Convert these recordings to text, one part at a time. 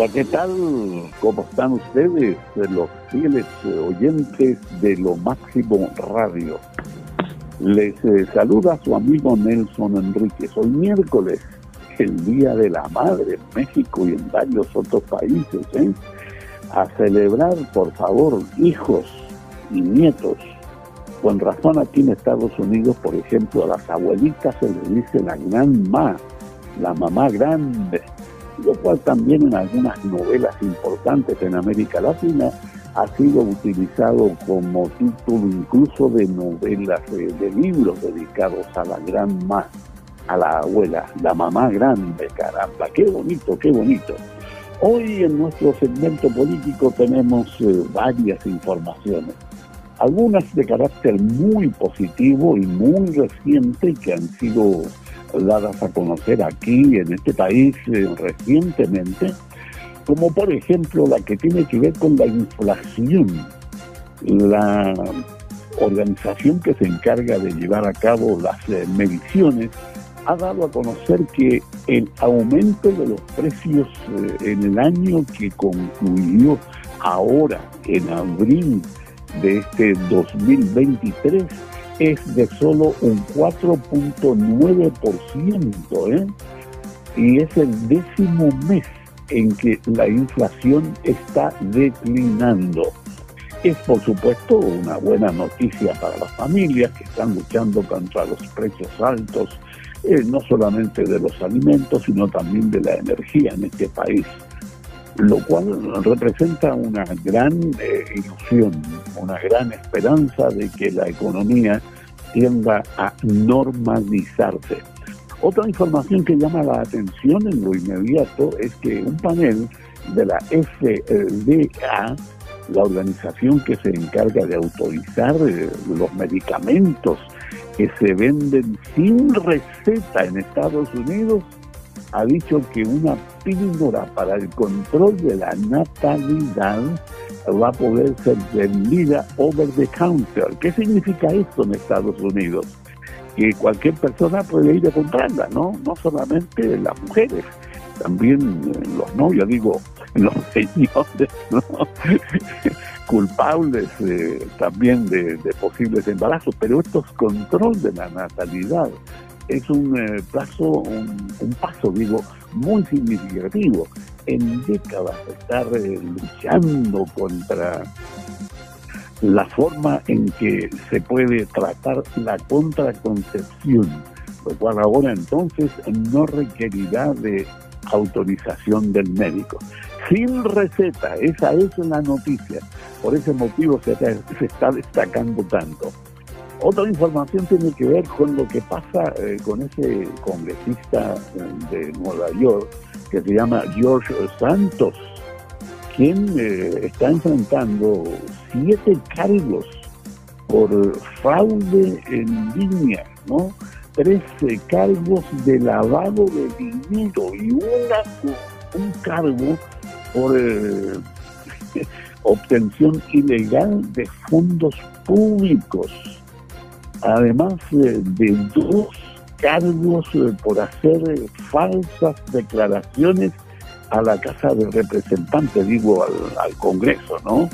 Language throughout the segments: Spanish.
Hola, ¿qué tal? ¿Cómo están ustedes, los fieles oyentes de Lo Máximo Radio? Les eh, saluda su amigo Nelson Enríquez. Hoy miércoles, el Día de la Madre en México y en varios otros países. ¿eh? A celebrar, por favor, hijos y nietos. Con razón aquí en Estados Unidos, por ejemplo, a las abuelitas se les dice la gran ma, la mamá grande, lo cual también en algunas novelas importantes en América Latina ha sido utilizado como título incluso de novelas, de, libros dedicados a la gran ma, a la abuela, la mamá grande, caramba, qué bonito, qué bonito. Hoy en nuestro segmento político tenemos eh, varias informaciones, algunas de carácter muy positivo y muy reciente que han sido dadas a conocer aquí en este país eh, recientemente, como por ejemplo la que tiene que ver con la inflación. La organización que se encarga de llevar a cabo las eh, mediciones ha dado a conocer que el aumento de los precios eh, en el año que concluyó ahora, en abril de este 2023, es de solo un 4.9%, ¿eh? y es el décimo mes en que la inflación está declinando. Es por supuesto una buena noticia para las familias que están luchando contra los precios altos, eh, no solamente de los alimentos, sino también de la energía en este país, lo cual representa una gran eh, ilusión, una gran esperanza de que la economía tienda a normalizarse. Otra información que llama la atención en lo inmediato es que un panel de la FDA, la organización que se encarga de autorizar eh, los medicamentos que se venden sin receta en Estados Unidos, ha dicho que una píldora para el control de la natalidad va a poder ser vendida over the counter. ¿Qué significa esto en Estados Unidos? que cualquier persona puede ir a comprarla, ¿no? No solamente las mujeres, también eh, los novios, digo, los señores, ¿no? culpables eh, también de, posibles embarazos, pero esto es control de la natalidad. Es un eh, un, paso, digo, muy significativo. En décadas estar luchando contra la forma en que se puede tratar la contraconcepción, lo cual ahora entonces no requerirá de autorización del médico. Sin receta, esa es la noticia. Por ese motivo se, está destacando tanto. Otra información tiene que ver con lo que pasa eh, con ese congresista eh, de Nueva York que se llama George Santos, quien eh, está enfrentando siete cargos por fraude en línea, ¿no? Trece cargos de lavado de dinero y una, un cargo por eh, obtención ilegal de fondos públicos. Además de dos cargos eh, por hacer falsas declaraciones a la Casa de Representantes, digo al, Congreso, ¿no?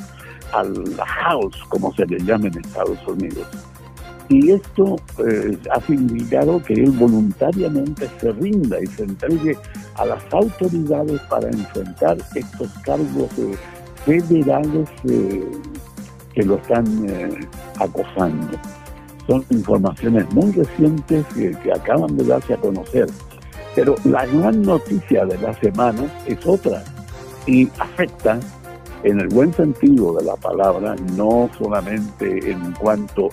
Al House, como se le llama en Estados Unidos. Y esto eh, ha significado que él voluntariamente se rinda y se entregue a las autoridades para enfrentar estos cargos eh, federales eh, que lo están acosando. Son informaciones muy recientes que acaban de darse a conocer pero la gran noticia de la semana es otra y afecta en el buen sentido de la palabra, no solamente en cuanto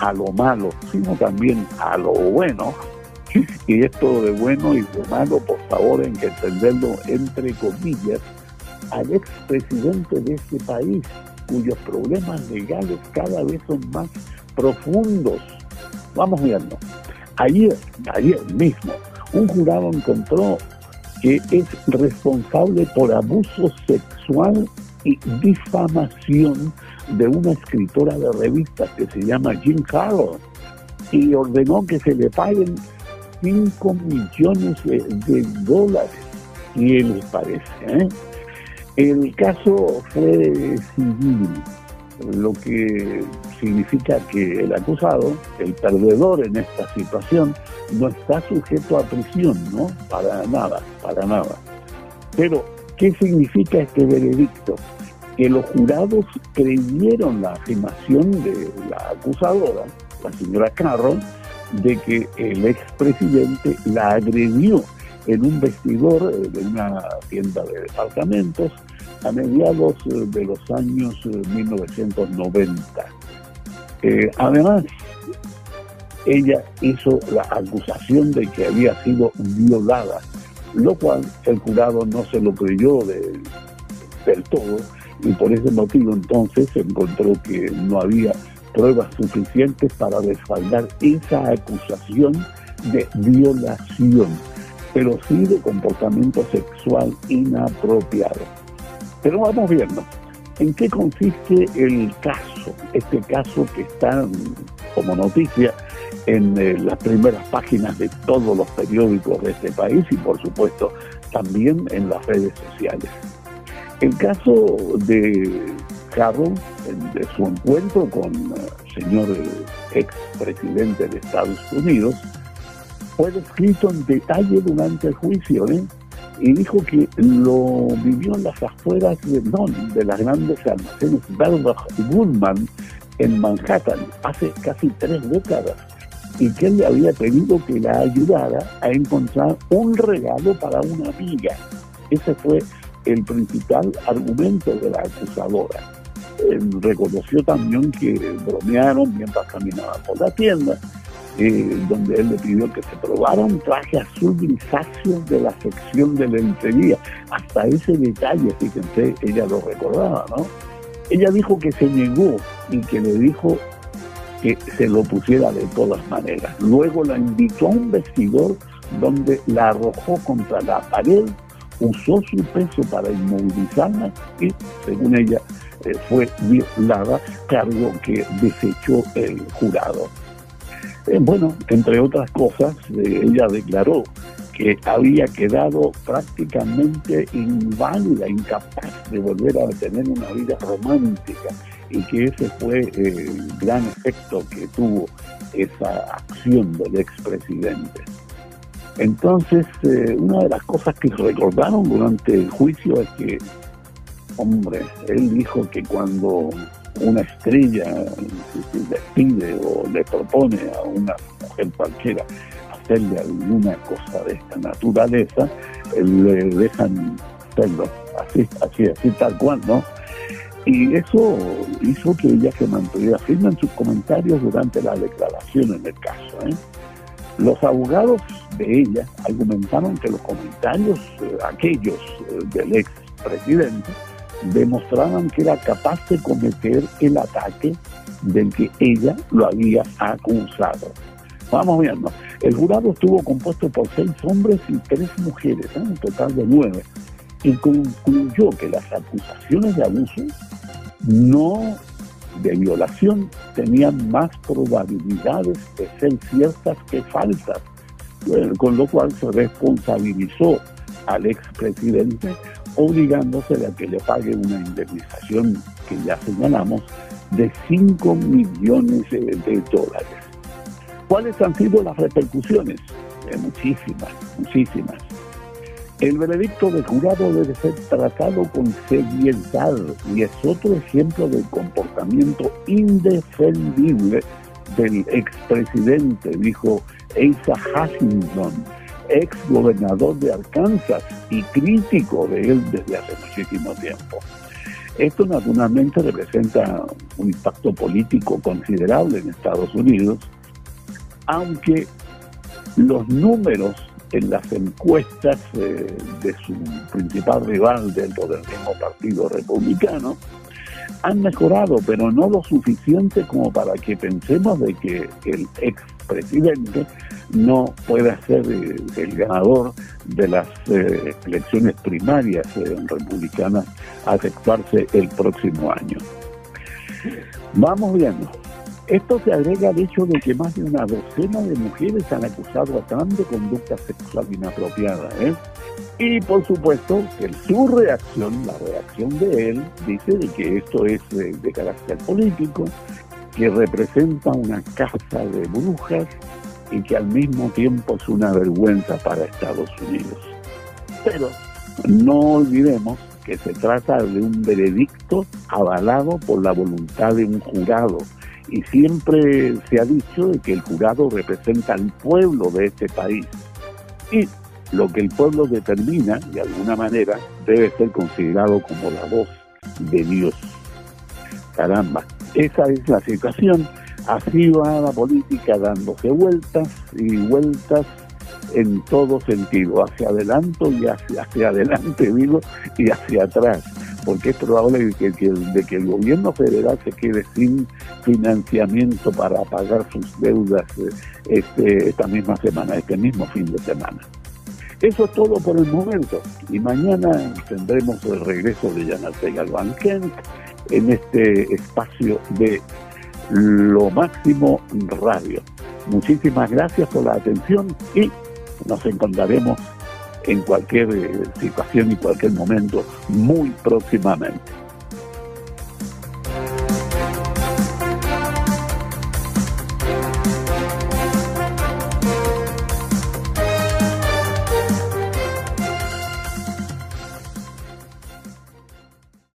a lo malo, sino también a lo bueno. Y esto de bueno y de malo, por favor, hay que entenderlo entre comillas, al expresidente de este país, cuyos problemas legales cada vez son más profundos. Vamos viendo. Ayer, ayer mismo, un jurado encontró que es responsable por abuso sexual y difamación de una escritora de revistas que se llama Jim Carroll y ordenó que se le paguen 5 millones de, dólares. ¿Qué les parece? Eh? El caso fue civil, lo que significa que el acusado, el perdedor en esta situación, no está sujeto a prisión, ¿no? Para nada, para nada. Pero, ¿qué significa este veredicto? Que los jurados creyeron la afirmación de la acusadora, la señora Carroll, de que el expresidente la agredió en un vestidor de una tienda de departamentos a mediados eh, de los años 1990. Eh, eh, además, ella hizo la acusación de que había sido violada, lo cual el jurado no se lo creyó del todo y por ese motivo entonces encontró que no había pruebas suficientes para respaldar esa acusación de violación, pero sí de comportamiento sexual inapropiado. Pero vamos viendo, ¿en qué consiste el caso? Este caso que está como noticia en eh, las primeras páginas de todos los periódicos de este país y por supuesto también en las redes sociales. El caso de Carroll, de su encuentro con el eh, señor ex presidente de Estados Unidos, fue descrito en detalle durante el juicio, ¿eh? y dijo que lo vivió en las afueras de, de las grandes almacenes Belbach Goodman en Manhattan hace casi tres décadas y que él le había pedido que la ayudara a encontrar un regalo para una amiga. Ese fue el principal argumento de la acusadora. reconoció también que bromearon mientras caminaban por la tienda donde él le pidió que se probara un traje azul grisáceo de la sección de lencería. Hasta ese detalle, fíjense, ella lo recordaba, ¿no? Ella dijo que se negó y que le dijo que se lo pusiera de todas maneras. Luego la invitó a un vestidor donde la arrojó contra la pared, usó su peso para inmovilizarla y, según ella, eh, fue violada, cargo que desechó el jurado. Eh, bueno, entre otras cosas, eh, ella declaró que había quedado prácticamente inválida, incapaz de volver a tener una vida romántica y que ese fue el gran efecto que tuvo esa acción del expresidente. Entonces, eh, una de las cosas que recordaron durante el juicio es que, hombre, él dijo que cuando una estrella le pide o le propone a una mujer cualquiera hacerle alguna cosa de esta naturaleza, le dejan hacerlo así, así, así tal cual, ¿no? Y eso hizo que ella se mantuviera firme en sus comentarios durante la declaración en el caso. ¿eh? Los abogados de ella argumentaron que los comentarios, eh, aquellos eh, del ex presidente, demostraban que era capaz de cometer el ataque del que ella lo había acusado. Vamos viendo. El jurado estuvo compuesto por seis hombres y tres mujeres, ¿eh? un total de nueve, y concluyó que las acusaciones de abuso no de violación tenían más probabilidades de ser ciertas que falsas, con lo cual se responsabilizó al expresidente obligándose a que le pague una indemnización que ya señalamos de 5 millones de dólares. ¿Cuáles han sido las repercusiones? Eh, muchísimas, muchísimas. El veredicto de jurado debe ser tratado con seriedad y es otro ejemplo del comportamiento indefendible del expresidente, dijo Asa Hutchinson, ex gobernador de Arkansas y crítico de él desde hace muchísimo tiempo. Esto naturalmente representa un impacto político considerable en Estados Unidos, aunque los números en las encuestas eh, de su principal rival dentro del mismo partido republicano han mejorado, pero no lo suficiente como para que pensemos de que el expresidente no pueda ser eh, el ganador de las eh, elecciones primarias eh, republicanas a efectuarse el próximo año. Vamos viendo. Esto se agrega al hecho de que más de una docena de mujeres han acusado a Trump de conducta sexual inapropiada. ¿eh? Y por supuesto que su reacción, la reacción de él, dice de que esto es de carácter político, que representa una casa de brujas y que al mismo tiempo es una vergüenza para Estados Unidos. Pero no olvidemos que se trata de un veredicto avalado por la voluntad de un jurado y siempre se ha dicho de que el jurado representa al pueblo de este país y lo que el pueblo determina de alguna manera debe ser considerado como la voz de Dios. Caramba, esa es la situación. Así va la política dándose vueltas y vueltas en todo sentido, hacia adelante y hacia, adelante, digo, y hacia atrás, porque es probable que, el gobierno federal se quede sin financiamiento para pagar sus deudas eh, este, esta misma semana, este mismo fin de semana. Eso es todo por el momento. Y mañana tendremos el regreso de Jan Galván Kent en este espacio de Lo Máximo Radio. Muchísimas gracias por la atención y nos encontraremos en cualquier eh, situación y cualquier momento muy próximamente.